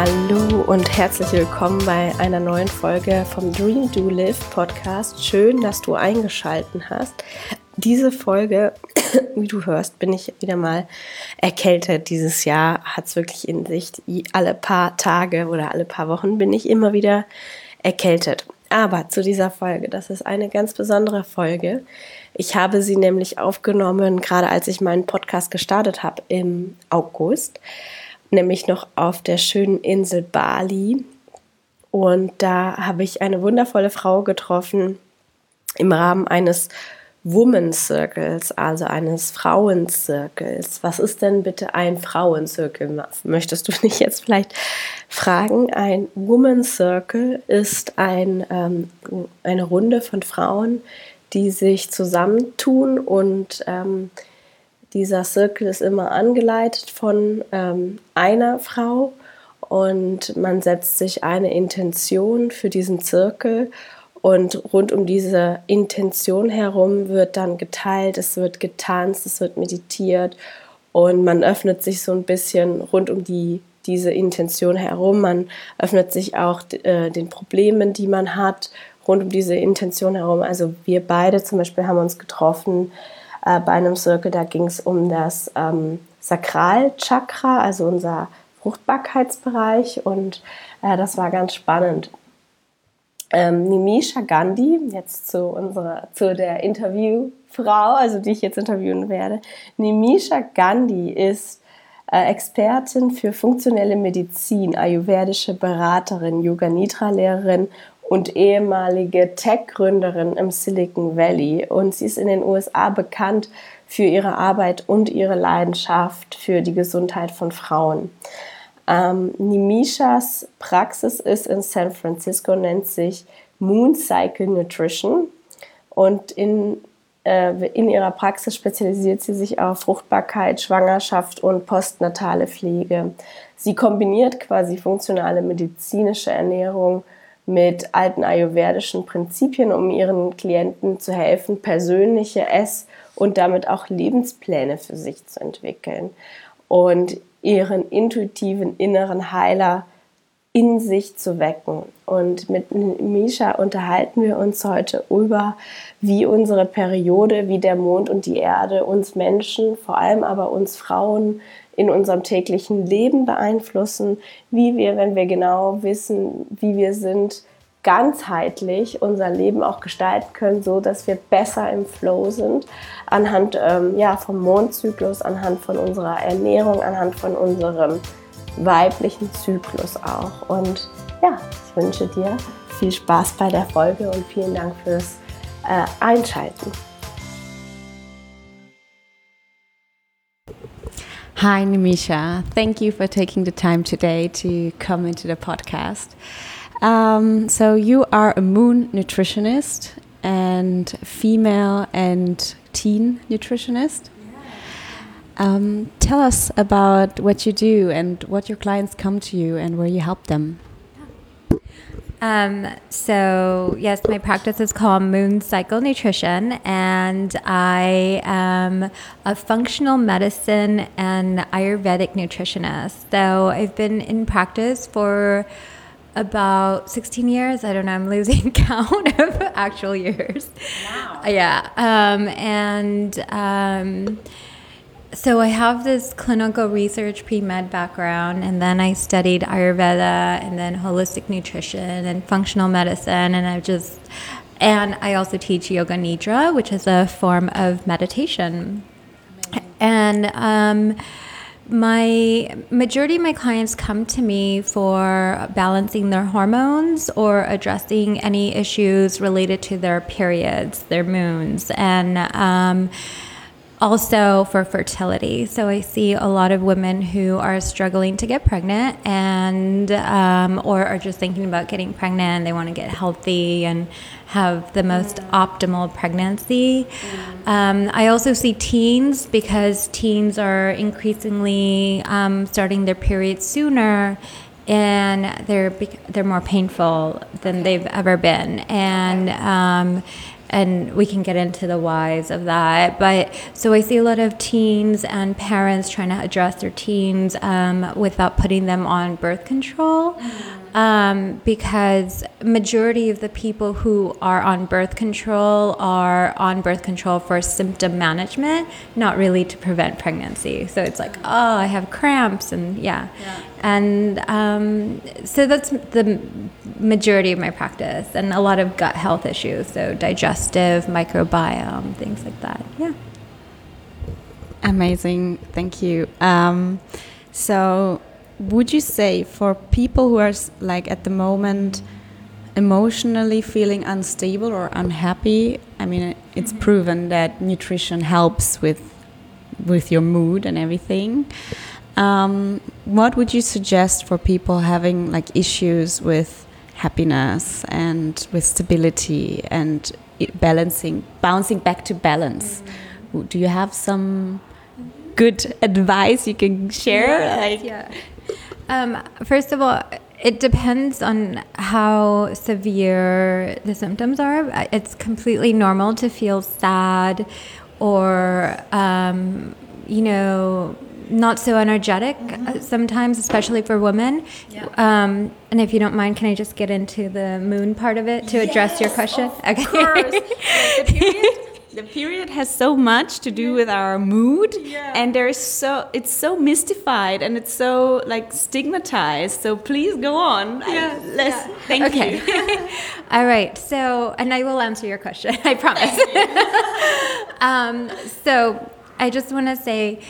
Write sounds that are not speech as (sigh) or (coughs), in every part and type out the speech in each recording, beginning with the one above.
Hallo und herzlich willkommen bei einer neuen Folge vom Dream Do Live Podcast. Schön, dass du eingeschalten hast. Diese Folge, (coughs) wie du hörst, bin ich wieder mal erkältet. Dieses Jahr hat es wirklich in sich. Alle paar Tage oder alle paar Wochen bin ich immer wieder erkältet. Aber zu dieser Folge, das ist eine ganz besondere Folge. Ich habe sie nämlich aufgenommen, gerade als ich meinen Podcast gestartet habe im August nämlich noch auf der schönen Insel Bali. Und da habe ich eine wundervolle Frau getroffen im Rahmen eines Woman Circles, also eines Frauenzirkels. Was ist denn bitte ein Frauenzirkel? Möchtest du (laughs) mich jetzt vielleicht fragen? Ein Woman Circle ist ein, ähm, eine Runde von Frauen, die sich zusammentun und ähm, dieser Zirkel ist immer angeleitet von ähm, einer Frau und man setzt sich eine Intention für diesen Zirkel und rund um diese Intention herum wird dann geteilt, es wird getanzt, es wird meditiert und man öffnet sich so ein bisschen rund um die, diese Intention herum. Man öffnet sich auch äh, den Problemen, die man hat, rund um diese Intention herum. Also wir beide zum Beispiel haben uns getroffen äh, bei einem Circle, da ging es um das ähm, Sakralchakra, also unser Fruchtbarkeitsbereich und äh, das war ganz spannend. Ähm, Nimisha Gandhi, jetzt zu unserer, zu der Interviewfrau, also die ich jetzt interviewen werde. Nimisha Gandhi ist äh, Expertin für funktionelle Medizin, ayurvedische Beraterin, Yoga Nidra Lehrerin und ehemalige Tech-Gründerin im Silicon Valley. Und sie ist in den USA bekannt für ihre Arbeit und ihre Leidenschaft für die Gesundheit von Frauen. Ähm, Nimishas Praxis ist in San Francisco, nennt sich Moon Cycle Nutrition. Und in, äh, in ihrer Praxis spezialisiert sie sich auf Fruchtbarkeit, Schwangerschaft und postnatale Pflege. Sie kombiniert quasi funktionale medizinische Ernährung mit alten ayurvedischen Prinzipien, um ihren Klienten zu helfen, persönliche Ess- und damit auch Lebenspläne für sich zu entwickeln und ihren intuitiven inneren Heiler in sich zu wecken. Und mit Misha unterhalten wir uns heute über, wie unsere Periode, wie der Mond und die Erde uns Menschen, vor allem aber uns Frauen, in unserem täglichen Leben beeinflussen, wie wir, wenn wir genau wissen, wie wir sind, ganzheitlich unser Leben auch gestalten können, so dass wir besser im Flow sind, anhand ähm, ja, vom Mondzyklus, anhand von unserer Ernährung, anhand von unserem weiblichen Zyklus auch. Und ja, ich wünsche dir viel Spaß bei der Folge und vielen Dank fürs äh, Einschalten. Hi, Nimisha. Thank you for taking the time today to come into the podcast. Um, so, you are a moon nutritionist and female and teen nutritionist. Um, tell us about what you do and what your clients come to you and where you help them. Um, so yes, my practice is called Moon Cycle Nutrition, and I am a functional medicine and Ayurvedic nutritionist. So I've been in practice for about 16 years. I don't know, I'm losing (laughs) count of actual years. Wow. Yeah. Um, and um, so I have this clinical research pre med background, and then I studied Ayurveda and then holistic nutrition and functional medicine, and I've just and I also teach yoga nidra, which is a form of meditation. Amazing. And um, my majority of my clients come to me for balancing their hormones or addressing any issues related to their periods, their moons, and um, also for fertility. So I see a lot of women who are struggling to get pregnant and um, or are just thinking about getting pregnant. And they want to get healthy and have the most optimal pregnancy. Um, I also see teens because teens are increasingly um, starting their periods sooner and they're they're more painful than they've ever been and um, and we can get into the whys of that. But so I see a lot of teens and parents trying to address their teens um, without putting them on birth control. Um, because majority of the people who are on birth control are on birth control for symptom management, not really to prevent pregnancy. So it's like, oh, I have cramps, and yeah, yeah. and um, so that's the majority of my practice, and a lot of gut health issues, so digestive, microbiome, things like that. Yeah. Amazing, thank you. Um, so would you say for people who are like at the moment emotionally feeling unstable or unhappy i mean it's mm-hmm. proven that nutrition helps with with your mood and everything um, what would you suggest for people having like issues with happiness and with stability and balancing bouncing back to balance mm-hmm. do you have some good advice you can share yeah, like yeah um, first of all, it depends on how severe the symptoms are. It's completely normal to feel sad or, um, you know, not so energetic mm-hmm. sometimes, especially for women. Yeah. Um, and if you don't mind, can I just get into the moon part of it to yes, address your question? okay (laughs) the period has so much to do with our mood yeah. and there's so it's so mystified and it's so like stigmatized so please go on yeah. yeah. thank okay. you (laughs) all right so and i will answer your question (laughs) i promise (laughs) um, so i just want to say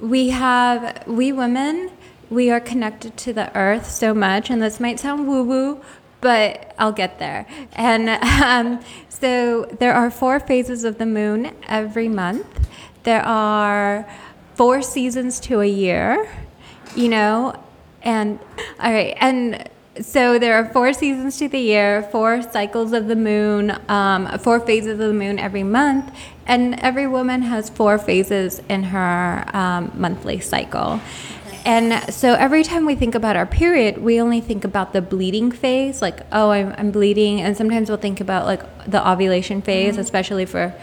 we have we women we are connected to the earth so much and this might sound woo woo but I'll get there. And um, so there are four phases of the moon every month. There are four seasons to a year, you know, and all right, and so there are four seasons to the year, four cycles of the moon, um, four phases of the moon every month, and every woman has four phases in her um, monthly cycle. And so every time we think about our period, we only think about the bleeding phase, like, oh, I'm, I'm bleeding. And sometimes we'll think about like the ovulation phase, mm-hmm. especially for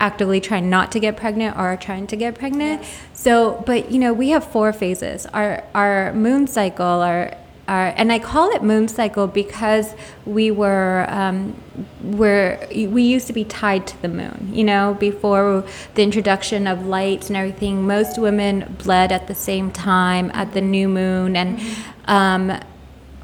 actively trying not to get pregnant or trying to get pregnant. Yes. So, but you know, we have four phases. Our our moon cycle, our our, and I call it moon cycle because we were um, were we used to be tied to the moon. You know, before the introduction of lights and everything, most women bled at the same time at the new moon, and um,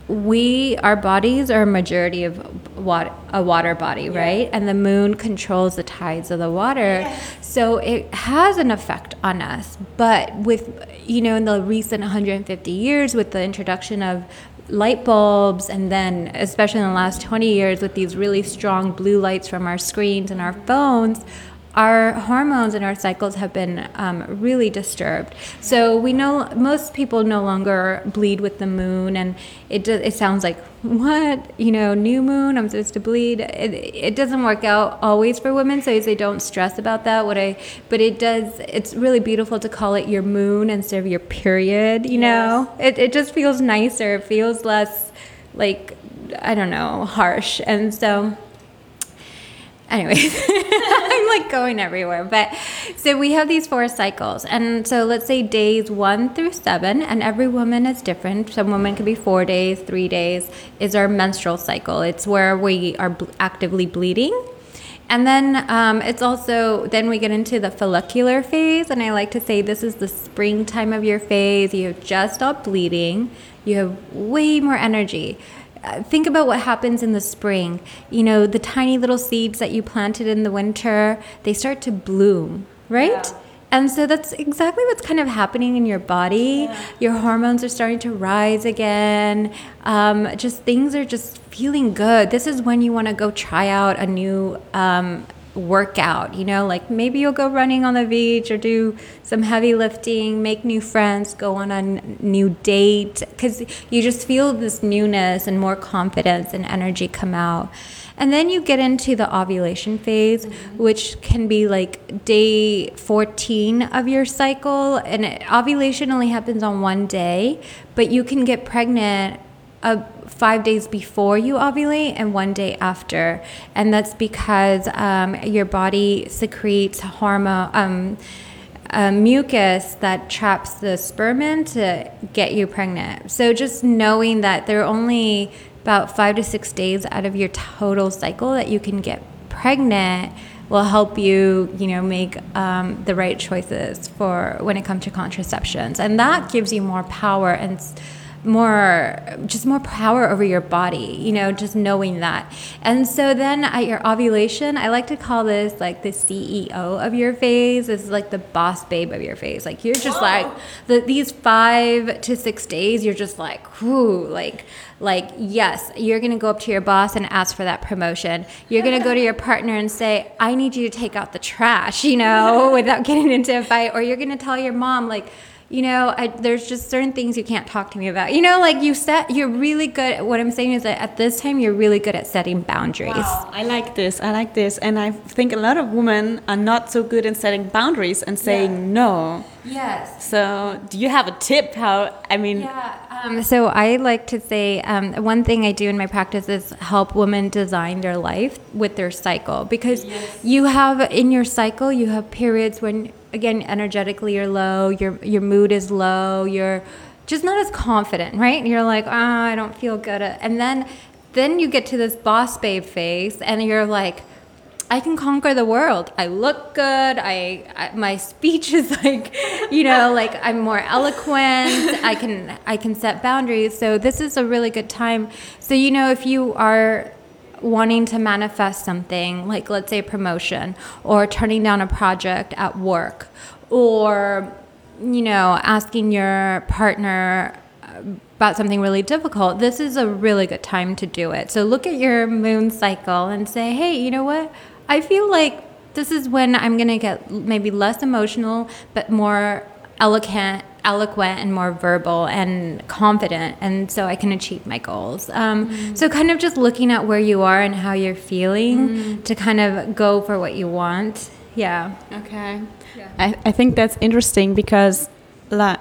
we our bodies are a majority of water, a water body, yeah. right? And the moon controls the tides of the water. So it has an effect on us. But with you know in the recent 150 years with the introduction of light bulbs and then especially in the last 20 years with these really strong blue lights from our screens and our phones our hormones and our cycles have been um, really disturbed. So we know most people no longer bleed with the moon, and it do, it sounds like what you know, new moon. I'm supposed to bleed. It, it doesn't work out always for women, so I say don't stress about that. What I but it does. It's really beautiful to call it your moon instead of your period. You yes. know, it it just feels nicer. It feels less like I don't know harsh, and so anyways (laughs) i'm like going everywhere but so we have these four cycles and so let's say days one through seven and every woman is different. Some women could be four days three days is our menstrual cycle. It's where we are actively bleeding. And then um, it's also then we get into the follicular phase and i like to say this is the springtime of your phase. You have just stopped bleeding. You have way more energy think about what happens in the spring. You know, the tiny little seeds that you planted in the winter, they start to bloom, right? Yeah. And so that's exactly what's kind of happening in your body. Yeah. Your hormones are starting to rise again. Um, just things are just feeling good. This is when you want to go try out a new um, workout, you know, like maybe you'll go running on the beach or do some heavy lifting, make new friends, go on a new date, because you just feel this newness and more confidence and energy come out. And then you get into the ovulation phase, mm-hmm. which can be like day 14 of your cycle. And it, ovulation only happens on one day, but you can get pregnant uh, five days before you ovulate and one day after. And that's because um, your body secretes hormone. Um, mucus that traps the sperm to get you pregnant. So just knowing that there are only about five to six days out of your total cycle that you can get pregnant will help you, you know, make um, the right choices for when it comes to contraceptions, and that gives you more power and more just more power over your body you know just knowing that. And so then at your ovulation i like to call this like the ceo of your phase. Is like the boss babe of your phase. Like you're just Whoa. like (gasps) the, these five to six days you're just like whoo like like yes you're going to go up to your boss and ask for that promotion. You're going to go to your (laughs) partner and say i need you to take out the trash you know (laughs) without getting into a fight. Or you're going to tell your mom like you know, I, there's just certain things you can't talk to me about. You know, like you set, you're really good. At, what I'm saying is that at this time, you're really good at setting boundaries. Wow, I like this. I like this, and I think a lot of women are not so good in setting boundaries and saying yeah. no. Yes. So, do you have a tip? How I mean? Yeah. Um, so I like to say um, one thing I do in my practice is help women design their life with their cycle because yes. you have in your cycle you have periods when again energetically you're low your your mood is low you're just not as confident right and you're like oh i don't feel good uh, and then then you get to this boss babe phase and you're like I can conquer the world. I look good. I, I, my speech is (laughs) like, you know, like I'm more eloquent. I can I can set boundaries. So this is a really good time. So you know, if you are wanting to manifest something, like let's say a promotion or turning down a project at work or, you know, asking your partner uh, about something really difficult, this is a really good time to do it. So look at your moon cycle and say, hey, you know what? I feel like this is when I'm going to get maybe less emotional, but more eloquent eloquent and more verbal and confident and so i can achieve my goals um, mm. so kind of just looking at where you are and how you're feeling mm. to kind of go for what you want yeah okay yeah. I, I think that's interesting because like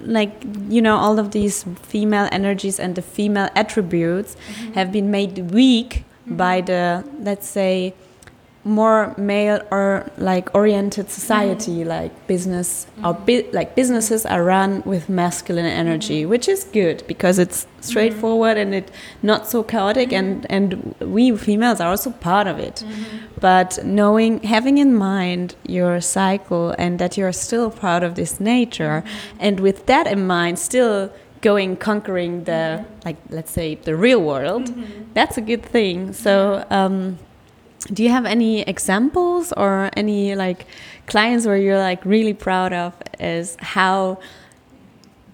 like you know all of these female energies and the female attributes mm -hmm. have been made weak -hmm. by the let's say more male or like oriented society mm -hmm. like business mm -hmm. or bi like businesses are run with masculine energy mm -hmm. which is good because it's straightforward and it not so chaotic and and we females are also part of it. But knowing having in mind your cycle and that you're still part of this nature and with that in mind still going conquering the like let's say the real world that's a good thing. So um, do you have any examples or any like clients where you're like really proud of is how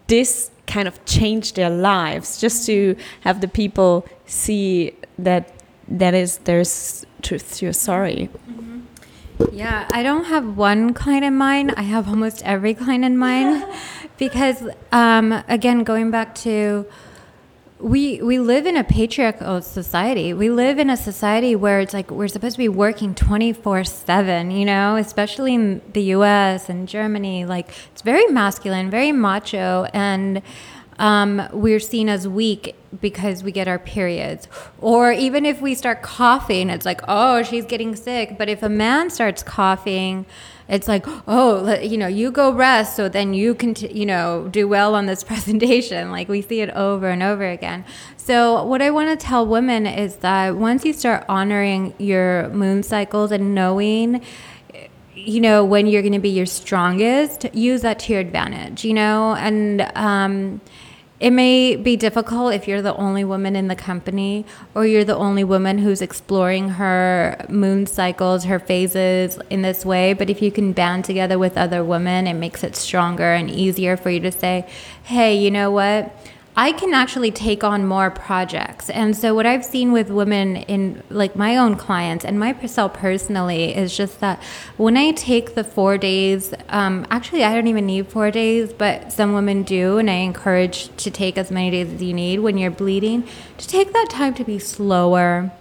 this kind of changed their lives? Just to have the people see that that is there's truth to your story. Mm-hmm. yeah i don't have one client in mind. I have almost every client in mind. (laughs) Because um, again going back to we we live in a patriarchal society. We live in a society where it's like we're supposed to be working 24/7, you know, especially in the US and Germany, like it's very masculine, very macho and um, we're seen as weak because we get our periods. Or even if we start coughing, it's like, oh, she's getting sick. But if a man starts coughing, it's like, oh, you know, you go rest, so then you can, you know, do well on this (laughs) presentation. Like we see it over and over again. So what I want to tell women is that once you start honoring your moon cycles and knowing you know when you're going to be your strongest use that to your advantage you know and um, it may be difficult if you're the only woman in the company or you're the only woman who's exploring her moon cycles, her phases in this way. But if you can band together with other women, it makes it stronger and easier for you to say, hey, you know what? I can actually take on more projects. And so what I've seen with women in like my own clients and myself personally is just that when I take the four days, um, actually I don't even need four days, but some women do, and I encourage to take as many days as you need when you're bleeding, to take that time to be slower.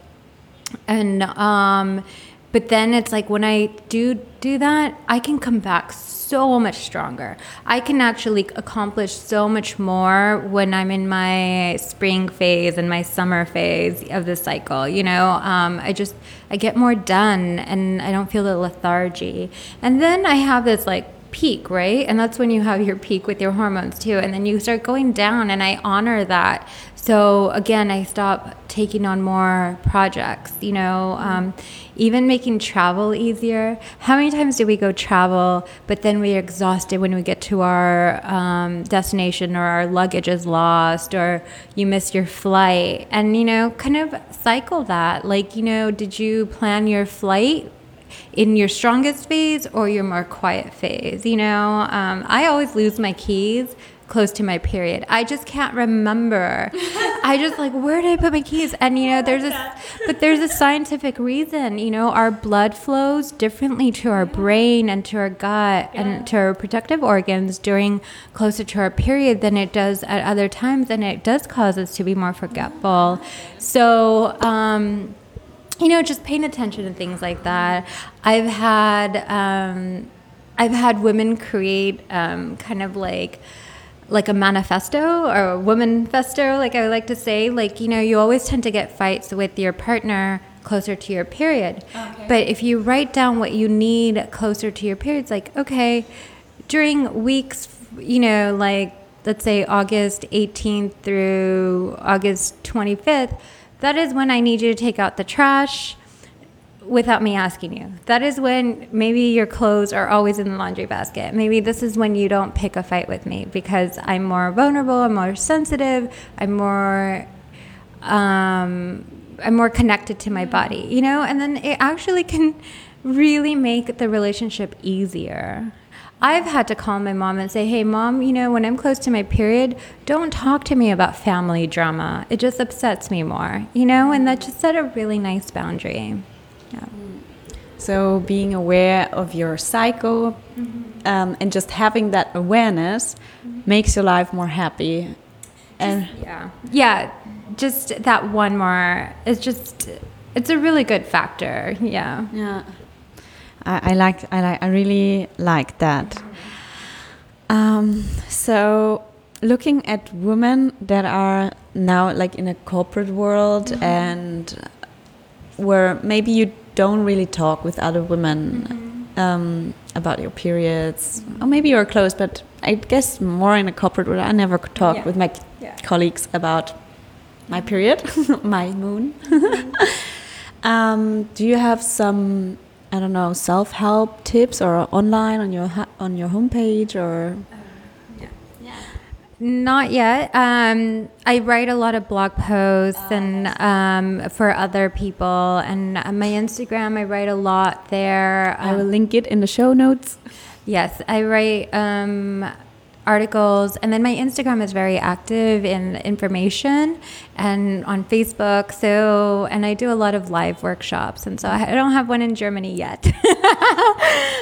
And um, but then it's like when I do do that, I can come back so so much stronger. I can actually accomplish so much more when I'm in my spring phase and my summer phase of the cycle. You know, um, I just I get more done and I don't feel the lethargy. And then I have this like peak, right? And that's when you have your peak with your hormones too. And then you start going down, and I honor that. So again, I stop taking on more projects, you know, um, even making travel easier. How many times do we go travel, but then we're exhausted when we get to our um, destination or our luggage is lost or you miss your flight? And, you know, kind of cycle that. Like, you know, did you plan your flight in your strongest phase or your more quiet phase. You know, um, I always lose my keys close to my period. I just can't remember. I just like where did I put my keys? And you know, there's a but there's a scientific reason. You know, our blood flows differently to our brain and to our gut and to our protective organs during closer to our period than it does at other times, and it does cause us to be more forgetful. So. Um, you know, just paying attention to things like that. I've had um, I've had women create um, kind of like like a manifesto or a woman festo, like I like to say. Like you know, you always tend to get fights with your partner closer to your period. Okay. But if you write down what you need closer to your period, it's like okay, during weeks, you know, like let's say August 18th through August 25th that is when I need you to take out the trash without me asking you. That is when maybe your clothes are always in the laundry basket. Maybe this is when you don't pick a fight with me because I'm more vulnerable, I'm more sensitive, I'm more um, I'm more connected to my body, you know? And then it actually can really make the relationship easier. I've had to call my mom and say, hey, mom, you know, when I'm close to my period, don't talk to me about family drama. It just upsets me more, you know, and that just set a really nice boundary. Yeah. So, being aware of your cycle mm -hmm. um, and just having that awareness mm -hmm. makes your life more happy. And just, yeah, yeah, just that one more It's just, it's a really good factor. Yeah. Yeah. I, I like I like I really like that. Um, so looking at women that are now like in a corporate world mm -hmm. and where maybe you don't really talk with other women mm -hmm. um, about your periods, mm -hmm. or maybe you're close, but I guess more in a corporate world. I never talk yeah. with my yeah. colleagues about my period, (laughs) my moon. Mm-hmm. (laughs) um, do you have some I don't know self help tips or online on your on your homepage or. Not yet. Um, I write a lot of blog posts oh, and um, for other people, and on my Instagram, I write a lot there. I will link it in the show notes. Yes, I write um, articles. And then my Instagram is very active in information and on Facebook. So, and I do a lot of live workshops. And so I don't have one in Germany yet. (laughs)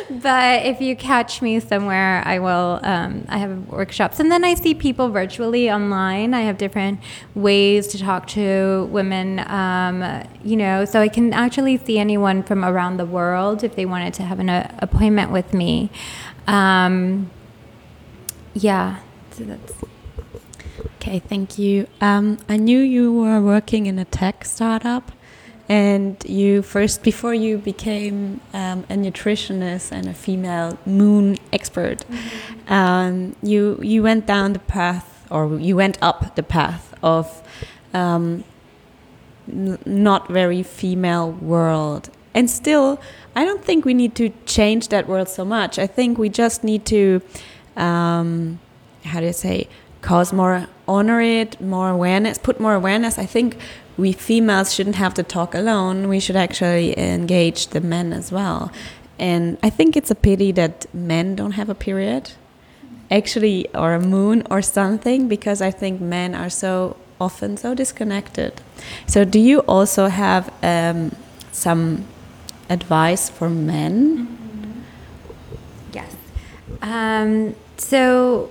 but if you catch me somewhere, I will, um, I have workshops. And then I see people virtually online. I have different ways to talk to women, um, you know, so I can actually see anyone from around the world if they wanted to have an uh, appointment with me. Um, yeah, so that's. Okay, thank you. Um, I knew you were working in a tech startup, and you first, before you became um, a nutritionist and a female moon expert, mm -hmm. um, you you went down the path, or you went up the path of um, not very female world, and still, I don't think we need to change that world so much. I think we just need to um, how do you say cause more honor it more awareness put more awareness. I think we females shouldn't have to talk alone. We should actually engage the men as well. And i think it's a pity that men don't have a period actually or a moon or something because i think men are so often so disconnected. So do you also have um, some advice for men? Mm -hmm. yes. Um, so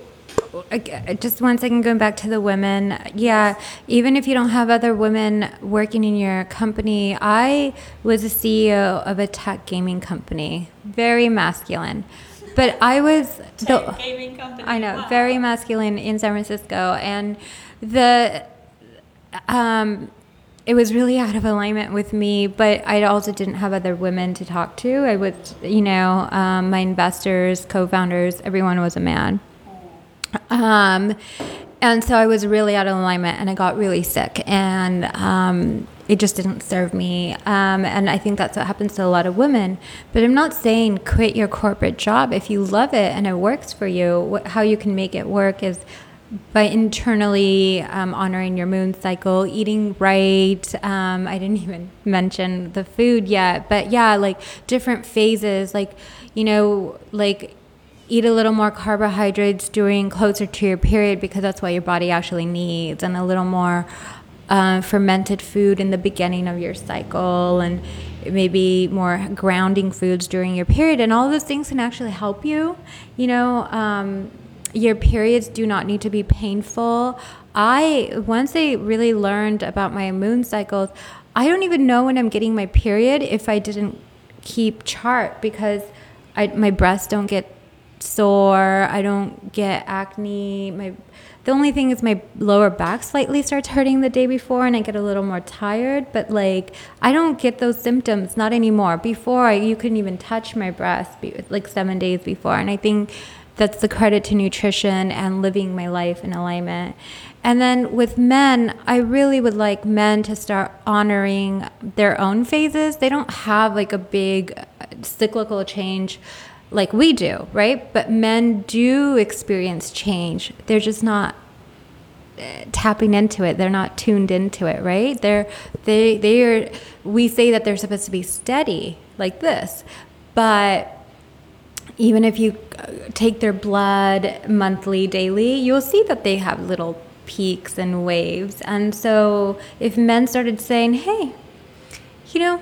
just one second going back to the women. Yeah even if you don't have other women working in your company i was a ceo of a tech gaming company very masculine. But I was the gaming company. I know, very masculine in San Francisco, and the um, it was really out of alignment with me. But I also didn't have other women to talk to. I was, you know, um, my investors, co-founders, everyone was a man. Um, and so I was really out of alignment, and I got really sick, and um, it just didn't serve me. Um, and I think that's what happens to a lot of women. But I'm not saying quit your corporate job if you love it and it works for you. What, how you can make it work is by internally um, honoring your moon cycle, eating right. Um, I didn't (laughs) even mention the food yet, but yeah, like different phases, like, you know, like eat a little more carbohydrates during closer to your period because that's what your body actually needs, and a little more uh, fermented food in the beginning of your cycle, and maybe more grounding foods during your period. And all those things can actually help you. You know, um, your periods do not need to be painful. I, once I really learned about my moon cycles, I don't even know when I'm getting my period if I didn't keep chart because I, my breasts don't get sore. I don't get acne. My the only thing is my lower back slightly starts hurting the day before and I get a little more tired, but like I don't get those symptoms not anymore. Before you couldn't even touch my breast like 7 days before and I think that's the credit to nutrition and living my life in alignment. And then with men, I really would like men to start honoring their own phases. They don't have like a big cyclical change like we do, right? But men do experience change. They're just not uh, tapping into it. They're not tuned into it, right? They're they they are we say that they're supposed to be steady like this. But even if you uh, take their blood monthly, daily, you'll see that they have little peaks and waves. And so if men started saying, "Hey, you know,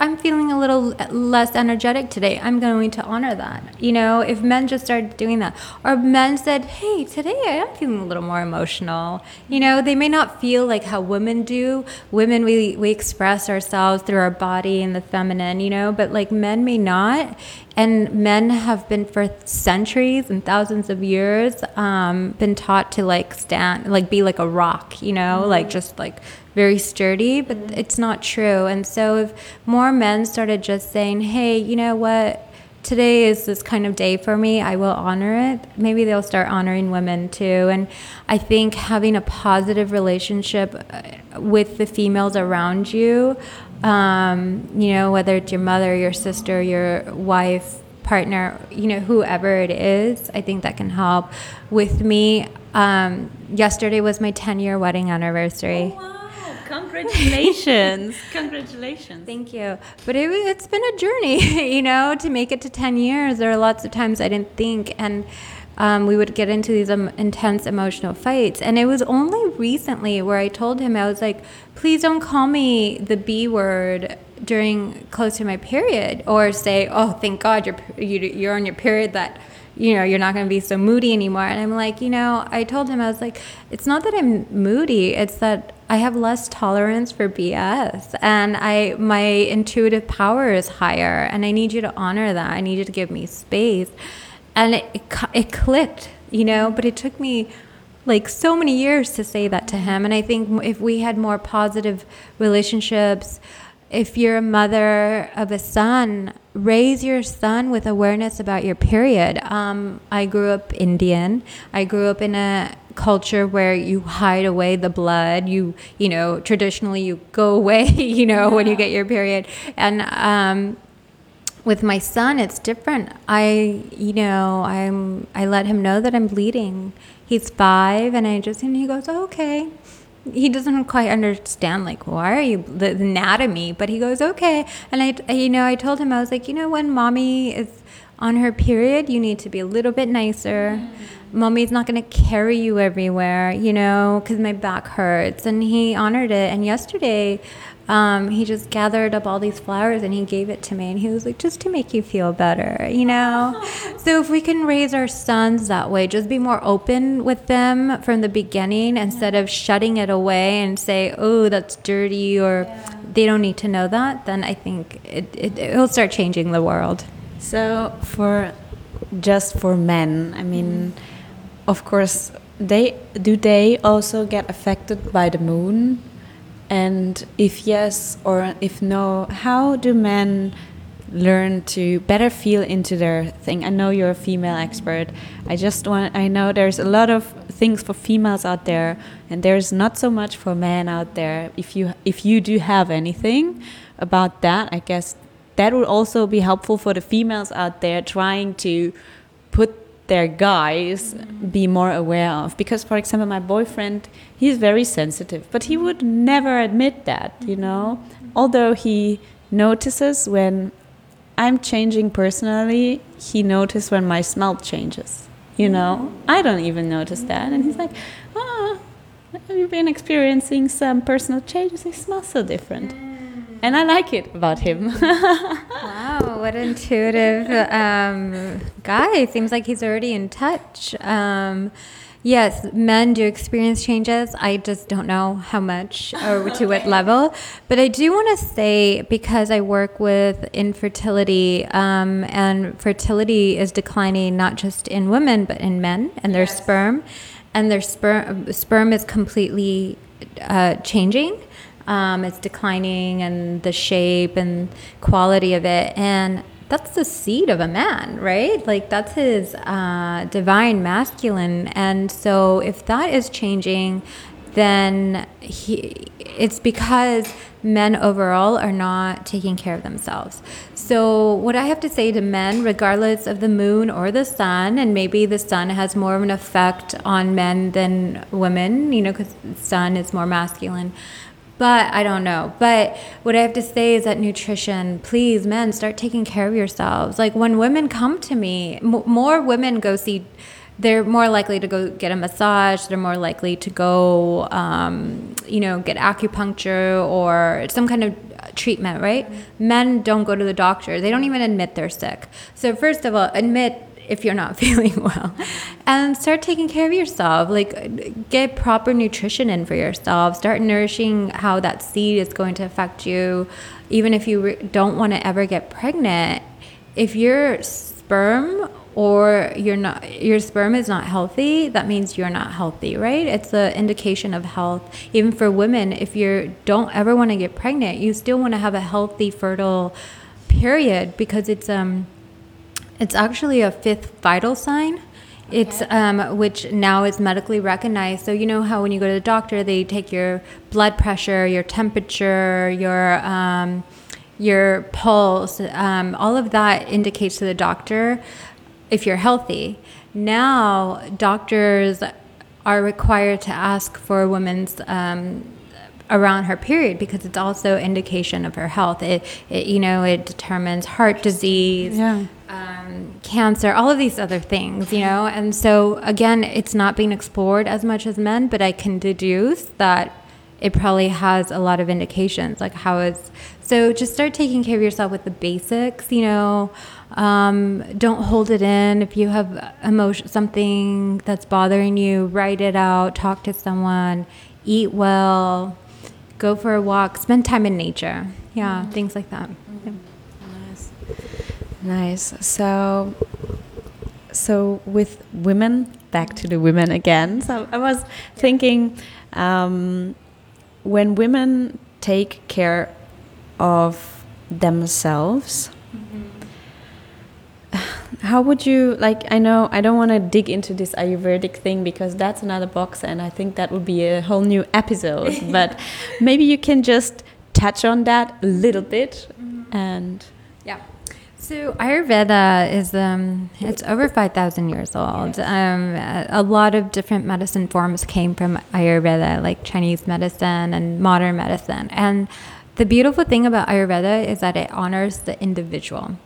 I'm feeling a little less energetic today. I'm going to honor that. You know, if men just started doing that, or men said, hey, today I am feeling a little more emotional. You know, they may not feel like how women do. Women, we, we express ourselves through our body and the feminine, you know, but like men may not. And men have been for centuries and thousands of years um, been taught to like stand, like be like a rock, you know, mm-hmm. like just like very sturdy, but mm-hmm. it's not true. And so if more men started just saying, hey, you know what? Today is this kind of day for me. I will honor it. Maybe they'll start honoring women too. And I think having a positive relationship uh, with the females around you, um, you know, whether it's your mother, your sister, your wife, partner, you know, whoever it is, I think that can help. With me, um, yesterday was my 10 year wedding anniversary. Oh, wow. Congratulations. (laughs) Congratulations. Thank you. But it, it's been a journey, (laughs) you know, to make it to 10 years. There are lots of times I didn't think. And um, we would get into these um, intense emotional fights. And it was only recently where I told him, I was like, please don't call me the B word during close to my period or say, oh, thank God you're, you're on your period that you know, you're not going to be so moody anymore. And I'm like, you know, I told him, I was like, it's not that I'm moody, it's that I have less tolerance for BS and I my intuitive power is higher and I need you to honor that. I need you to give me space. And it, it, clicked, you know, but it took me like so many years to say that to him. And I think if we had more positive relationships, if you're a mother of a son, raise your son with awareness about your period. Um, I grew up Indian. I grew up in a culture where you hide away the blood. You, you know, traditionally you go (laughs) away, you know, yeah. when you get your period. And um, with my son, it's different. I, you know, I'm, I let him know that I'm bleeding. He's five, and I just, and he goes, oh, okay he doesn't quite understand like why are you the anatomy but he goes okay and i you know i told him i was like you know when mommy is on her period you need to be a little bit nicer mm-hmm. Mommy's not going to carry you everywhere you know because my back hurts. And he honored it. And yesterday um, he just gathered up all these flowers and he gave it to me. And he was like just to make you feel better you know? (laughs) So if we can raise our sons that way just be more open with them from the beginning instead of shutting it away and say oh that's dirty or yeah. they don't need to know that then i think it, it, it'll start changing the world. So for just for men. I mean, of course, they do they also get affected by the moon? And if yes or if no, how do men learn to better feel into their thing? I know you're a female expert. I just want I know there's a lot of things for females out there and there's not so much for men out there. If you if you do have anything about that, I guess that would also be helpful for the females out there trying to put their guys be more aware of. Because for example my boyfriend he's very sensitive but he would never admit that you mm-hmm. know? Although he notices when i'm changing personally he notices when my smell changes you know? Mm-hmm. I don't even notice that. And he's like oh have you been experiencing some personal changes? You smell so different. Mm. And I like it about him. (laughs) wow, what an intuitive um, guy! Seems like he's already in touch. Um, yes, men do experience changes. I just don't know how much or to what level. But I do want to say because I work with infertility, um, and fertility is declining not just in women but in men and their yes. sperm, and their sperm sperm is completely uh, changing um, it's declining and the shape and quality of it. And that's the seed of a man, right? Like that's his uh, divine masculine. And so if that is changing, then he, it's because men overall are not taking care of themselves. So, what I have to say to men, regardless of the moon or the sun, and maybe the sun has more of an effect on men than women, you know, because the sun is more masculine. But I don't know. But what I have to say is that nutrition, please, men, start taking care of yourselves. Like when women come to me, m- more women go see, they're more likely to go get a massage. They're more likely to go, um, you know, get acupuncture or some kind of treatment, right? Mm-hmm. Men don't go to the doctor. They don't even admit they're sick. So, first of all, admit if you're not (laughs) feeling well. And start taking care of yourself. Like get proper nutrition in for yourself. Start nourishing how that seed is going to affect you. Even if you don't want to ever get pregnant if your sperm or you're not your sperm is not healthy that means you're not healthy right? It's an indication of health. Even for women if you don't ever want to get pregnant you still want to have a healthy fertile period because it's um it's actually a fifth vital sign. It's um, which now is medically recognized. So you know how when you go to the doctor, they take your blood pressure, your temperature, your um, your pulse. Um, all of that indicates to the doctor if you're healthy. Now doctors are required to ask for a woman's um, around her period because it's also indication of her health. It, it you know, it determines heart disease, yeah. um, cancer, all of these other things, you know. And so again, it's not being explored as much as men, but I can deduce that it probably has a lot of indications. Like how is so just start taking care of yourself with the basics, you know. Um, don't hold it in. If you have emotion, something that's bothering you, write it out. Talk to someone. Eat well go for a walk, spend time in nature. Yeah, mm-hmm. things like that. Mm-hmm. Yeah. Nice. Nice. So, so with women, back to the women again. So I was thinking, um, when women take care of themselves, how would you like? I know I don't want to dig into this Ayurvedic thing because that's another box, and I think that would be a whole new episode. (laughs) but maybe you can just touch on that a little bit, mm-hmm. and yeah. So Ayurveda is um, it's over five thousand years old. Um, a lot of different medicine forms came from Ayurveda, like Chinese medicine and modern medicine. And the beautiful thing about Ayurveda is that it honors the individual.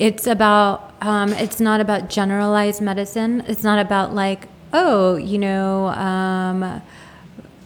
It's about, um, it's not about generalized medicine. It's not about like, oh, you know, um,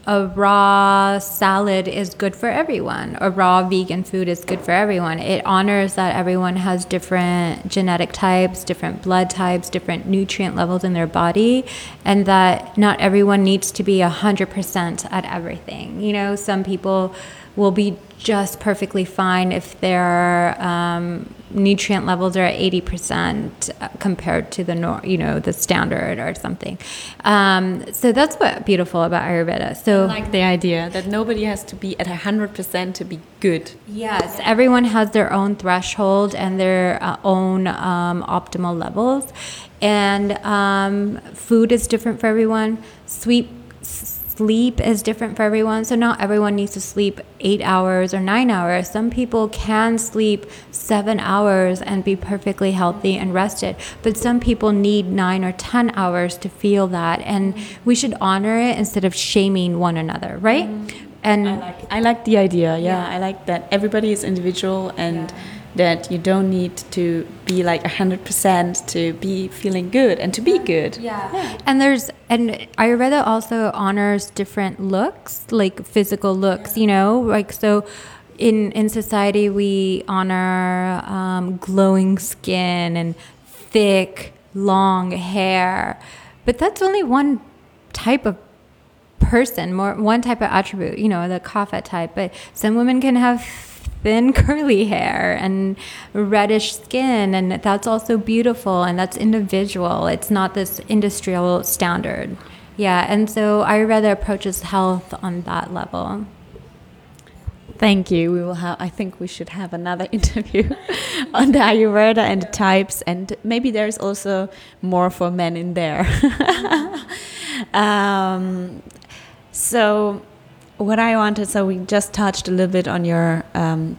a raw salad is good for everyone. A raw vegan food is good for everyone. It honors that everyone has different genetic types, different blood types, different nutrient levels in their body, and that not everyone needs to be 100% at everything. You know, some people will be just perfectly fine if their um, nutrient levels are at 80% uh, compared to the nor- you know the standard or something. Um, so that's what beautiful about ayurveda. So I like the idea that nobody has to be at 100% to be good. Yes everyone has their own threshold and their uh, own um, optimal levels. And um, food is different for everyone. Sweet sleep is different for everyone. So not everyone needs to sleep eight hours or nine hours. Some people can sleep seven hours and be perfectly healthy and rested. But some people need nine or 10 hours to feel that. And we should honor it instead of shaming one another, right? Mm-hmm. And I like, I like the idea. Yeah, yeah, I like that everybody is individual and. Yeah that you don't need to be like 100% to be feeling good and to be good. Yeah. yeah. And there's, and Ayurveda also honors different looks, like physical looks, yeah. you know, like so in, in society we honor um, glowing skin and thick, long hair, but that's only one type of person, more one type of attribute, you know, the kapha type, but some women can have thin (laughs) curly hair and reddish skin and that's also beautiful and that's individual it's not this industrial standard yeah and so ayurveda approaches health on that level Thank you. We will have. I think we should have another (laughs) interview (laughs) on the Ayurveda and the types, and maybe there's also more for men in there. um, so what I wanted, so we just touched a little bit on your um,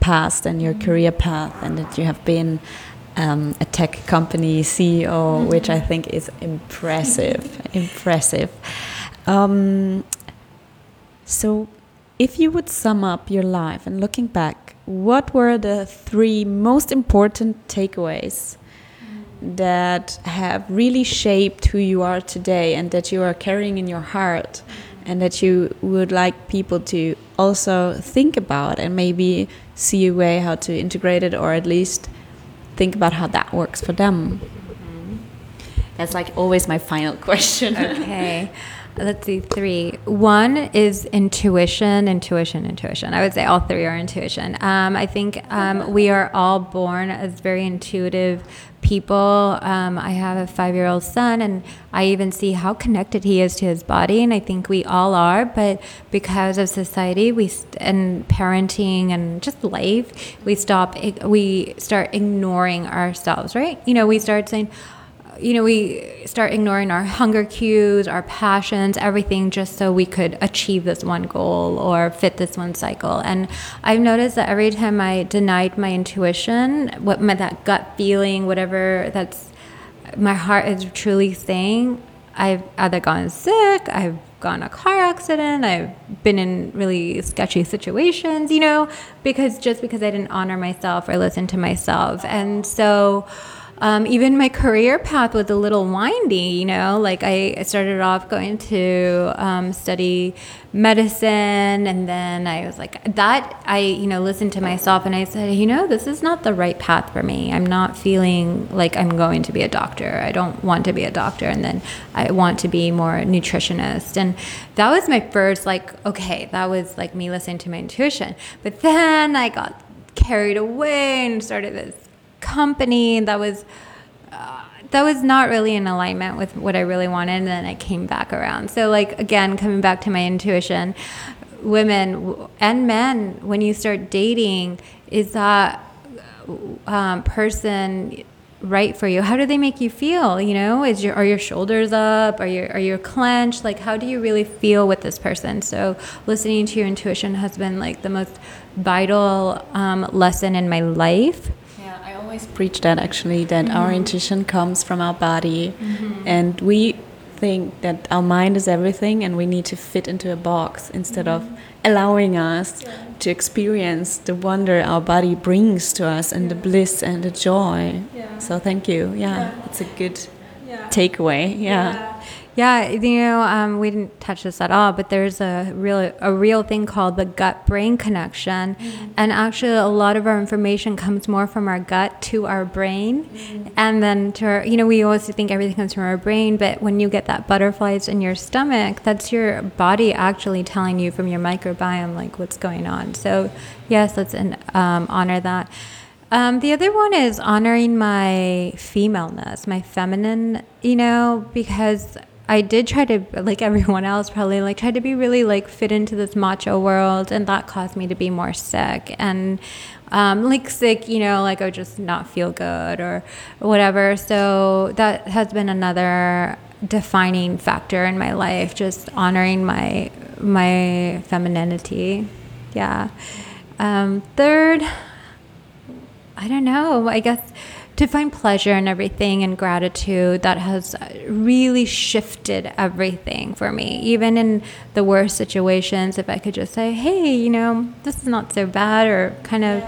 past and your career path, and that you have been um, a tech company CEO, mm-hmm. which I think is impressive. (laughs) impressive. Um, so, if you would sum up your life and looking back, what were the three most important takeaways that have really shaped who you are today and that you are carrying in your heart? And that you would like people to also think about and maybe see a way how to integrate it or at least think about how that works for them. That's like always my final (laughs) question. okay. Let's see, three. One is intuition, intuition, intuition. I would say all three are intuition. Um, I think um, we are all born as very intuitive people. Um, I have a five year old son, and I even see how connected he is to his body, and I think we all are. But because of society, we st- and parenting and just life, we stop. We start ignoring ourselves, right? You know, we start saying you know, we start ignoring our hunger cues, our passions, everything just so we could achieve this one goal or fit this one cycle. And I've noticed that every time I denied my intuition, what my, that gut feeling, whatever that's my heart is truly saying, I've either gone sick, I've gone a car accident, I've been in really sketchy situations, you know, because just because I didn't honor myself or listen to myself. And so, um, even my career path was a little windy, you know, like I started off going to um, study medicine and then I was like that I you know listened to myself and I said you know this is not the right path for me. I'm not feeling like I'm going to be a doctor. I don't want to be a doctor and then I want to be more nutritionist. And that was my first like okay that was like me listening to my intuition. But then I got carried away and started this company that was uh, that was not really in alignment with what I really wanted and then I came back around. So like again coming back to my intuition, women and men when you start dating is that um, person right for you? How do they make you feel? You know, is your are your shoulders up? Are you are you clenched? Like how do you really feel with this person? So listening to your intuition has been like the most vital um, lesson in my life always preach that actually that mm -hmm. our intuition comes from our body mm -hmm. and we think that our mind is everything and we need to fit into a box instead mm -hmm. of mm-hmm. allowing us yeah. to experience the wonder our body brings to us and yeah. the bliss and the joy yeah. so thank you yeah, it's a good takeaway yeah Yeah, you know, um, we didn't touch this at all, but there's a real a real thing called the gut brain connection, mm-hmm. and actually a lot of our information comes more from our gut to our brain, mm-hmm. and then to our, you know we always think everything comes from our brain, but when you get that butterflies in your stomach, that's your body actually telling you from your microbiome like what's going on. So yes, let's um, honor that. Um, the other one is honoring my femaleness, my feminine, you know, because I did try to, like everyone else, probably like try to be really like fit into this macho world, and that caused me to be more sick and um, like sick, you know, like I would just not feel good or whatever. So that has been another defining factor in my life, just honoring my my femininity. Yeah. Um, third, I don't know. I guess to find pleasure in everything and gratitude that has really shifted everything for me. Even in the worst situations, if I could just say, hey, you know, this is not so bad, or kind of,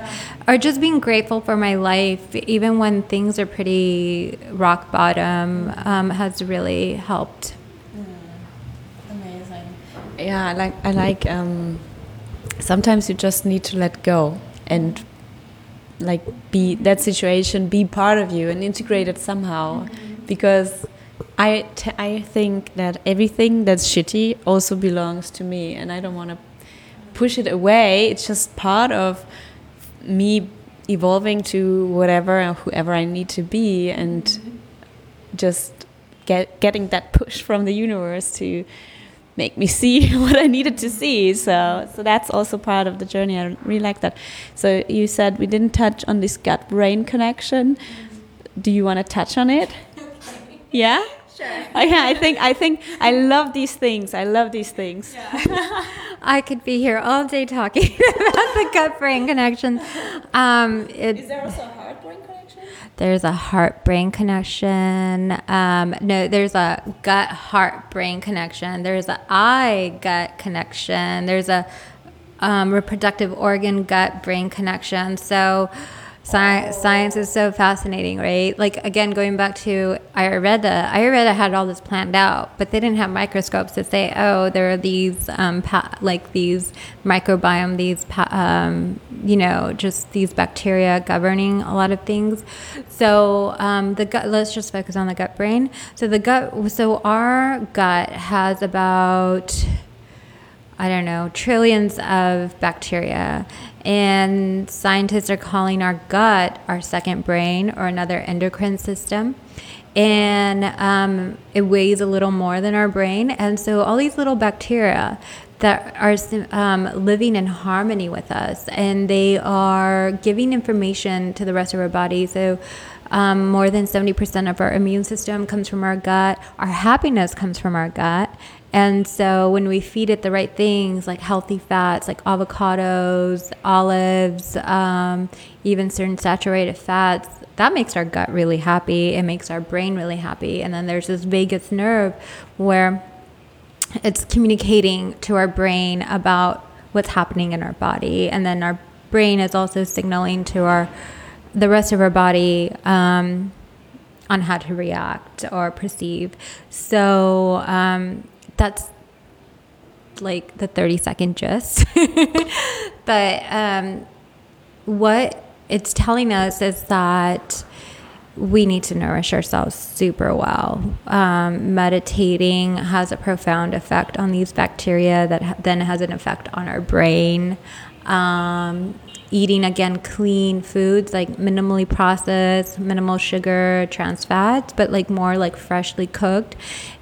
or just being grateful for my life, even when things are pretty rock bottom, um, has really helped. Mm, amazing. Yeah, I like, I like, um, sometimes you just need to let go and like be that situation be part of you and integrate it somehow mm-hmm. because I, I think that everything that's shitty also belongs to me and I don't want to push it away it's just part of me evolving to whatever and whoever I need to be and mm-hmm. just get getting that push from the universe to make me see (laughs) what I needed to see. So, so that's also part of the journey. I really like that. So you said we didn't touch on this gut brain connection. Do you want to touch on it? (laughs) Yeah. Sure. yeah, I think I think I love these things. I love these things. Yeah. (laughs) I could be here all day talking about the gut brain connection. Um, it, Is there also there's a heart brain connection. Um, no, there's a gut heart brain connection. There's a eye gut connection. There's a um, reproductive organ gut brain connection. So, Science, science is so fascinating, right? Like again, going back to Ayurveda, Ayurveda had all this planned out, but they didn't have microscopes to say, oh, there are these um, like these microbiome, these um, you know, just these bacteria governing a lot of things. So um, the gut. Let's just focus on the gut brain. So the gut. So our gut has about I don't know, trillions of bacteria. And scientists are calling our gut our second brain or another endocrine system. And um, it weighs a little more than our brain. And so all these little bacteria that are um, living in harmony with us and they are giving information to the rest of our body. So um, more than 70% of our immune system comes from our gut. Our happiness comes from our gut. And so when we feed it the right things like healthy fats, like avocados, olives, um, even certain saturated fats, that makes our gut really happy. It makes our brain really happy. And then there's this vagus nerve where it's communicating to our brain about what's happening in our body. And then our brain is also signaling to our the rest of our body um, on how to react or perceive. So um, that's like the 30 second gist. (laughs) but um, what it's telling us is that we need to nourish ourselves super well. Um, meditating has a profound effect on these bacteria that ha- then has an effect on our brain. Um, eating again clean foods like minimally processed, minimal sugar, trans fats, but like more like freshly cooked.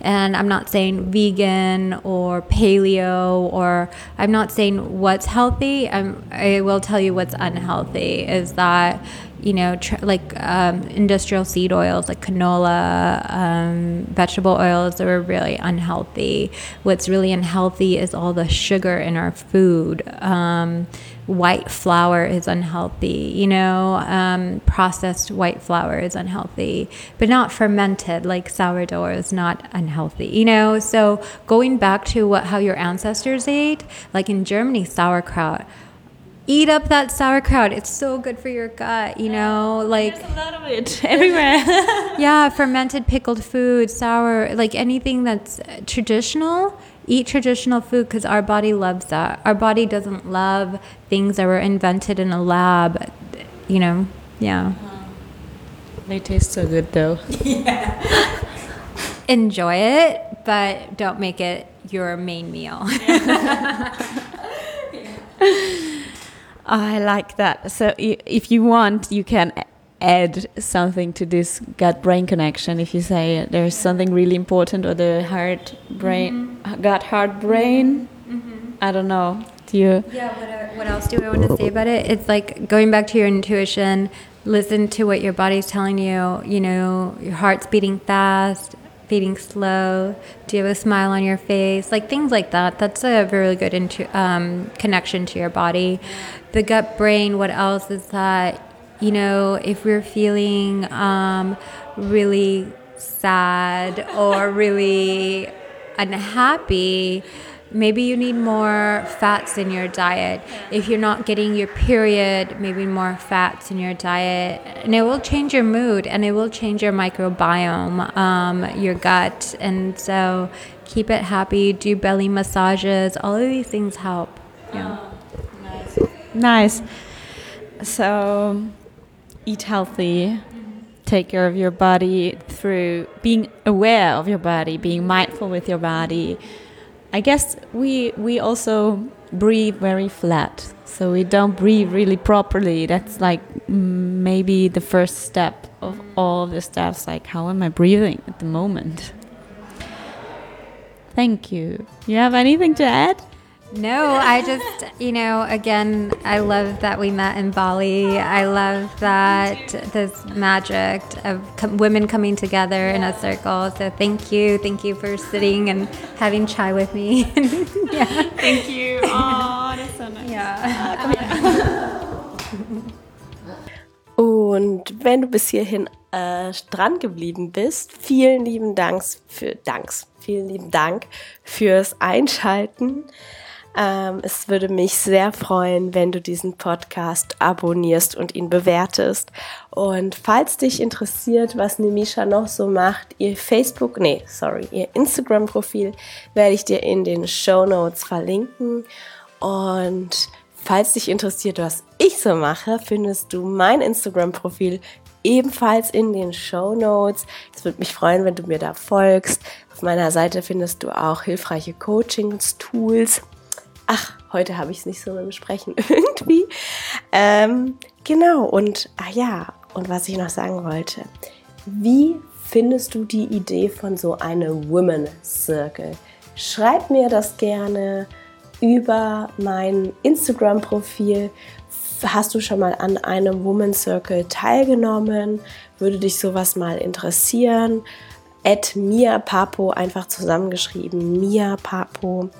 And I'm not saying vegan or paleo or I'm not saying what's healthy. I'm, I will tell you what's unhealthy is that you know, tr- like um, industrial seed oils like canola, um, vegetable oils that are really unhealthy. What's really unhealthy is all the sugar in our food. Um, white flour is unhealthy, you know, um, processed white flour is unhealthy, but not fermented like sourdough is not unhealthy, you know. So going back to what how your ancestors ate, like in Germany, sauerkraut eat up that sauerkraut. It's so good for your gut, you know, like There's a lot of it (laughs) everywhere. (laughs) yeah, fermented pickled food, sour, like anything that's traditional. Eat traditional food because our body loves that. Our body doesn't love things that were invented in a lab, you know. Yeah. they taste so good though. (laughs) Enjoy it, but don't make it your main meal. (laughs) (laughs) I like that. So if you want, you can add something to this gut brain connection. If you say there's something really important or the heart brain, mm-hmm. uh, gut heart brain. Mm-hmm. I don't know. Do you? Yeah, what, uh, what else do I want to say about it? It's like going back to your intuition, listen to what your body's telling you. You know, your heart's beating fast, beating slow. Do you have a smile on your face? Like things like that. That's a really good intu- um, connection to your body. The gut brain, what else is that? You know, if we're feeling um, really sad or really unhappy, maybe you need more fats in your diet. If you're not getting your period, maybe more fats in your diet. And it will change your mood and it will change your microbiome, um, your gut. And so keep it happy, do belly massages. All of these things help. Yeah. Nice. So, eat healthy. Take care of your body through being aware of your body, being mindful with your body. I guess we we also breathe very flat, so we don't breathe really properly. That's like mm, maybe the first step of all the steps. Like, how am I breathing at the moment? Thank you. You have anything to add? No, I just, you know, again, I love that we met in Bali. I love that this magic of com- women coming together in a circle. So thank you. Thank you for sitting and having chai with me. (laughs) yeah. Thank you. Oh, that's so nice. Yeah. Uh, (laughs) Und wenn du bis hierhin äh, dran geblieben bist, vielen lieben Dank für Danks, vielen lieben Dank fürs Einschalten. Ähm, es würde mich sehr freuen, wenn du diesen Podcast abonnierst und ihn bewertest. Und falls dich interessiert, was Nemisha noch so macht, ihr Facebook, nee, sorry, ihr Instagram-Profil werde ich dir in den Show Notes verlinken. Und falls dich interessiert, was ich so mache, findest du mein Instagram-Profil ebenfalls in den Show Notes. Es würde mich freuen, wenn du mir da folgst. Auf meiner Seite findest du auch hilfreiche Coachings, Tools. Ach, heute habe ich es nicht so mit dem Sprechen (laughs) irgendwie. Ähm, genau, und ah ja, und was ich noch sagen wollte. Wie findest du die Idee von so einem Women Circle? Schreib mir das gerne über mein Instagram-Profil. Hast du schon mal an einem Woman Circle teilgenommen? Würde dich sowas mal interessieren? At Mia Papo, einfach zusammengeschrieben, Mia Papo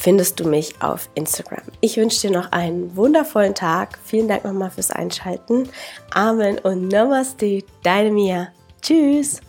findest du mich auf Instagram. Ich wünsche dir noch einen wundervollen Tag. Vielen Dank nochmal fürs Einschalten. Amen und Namaste, deine Mia. Tschüss.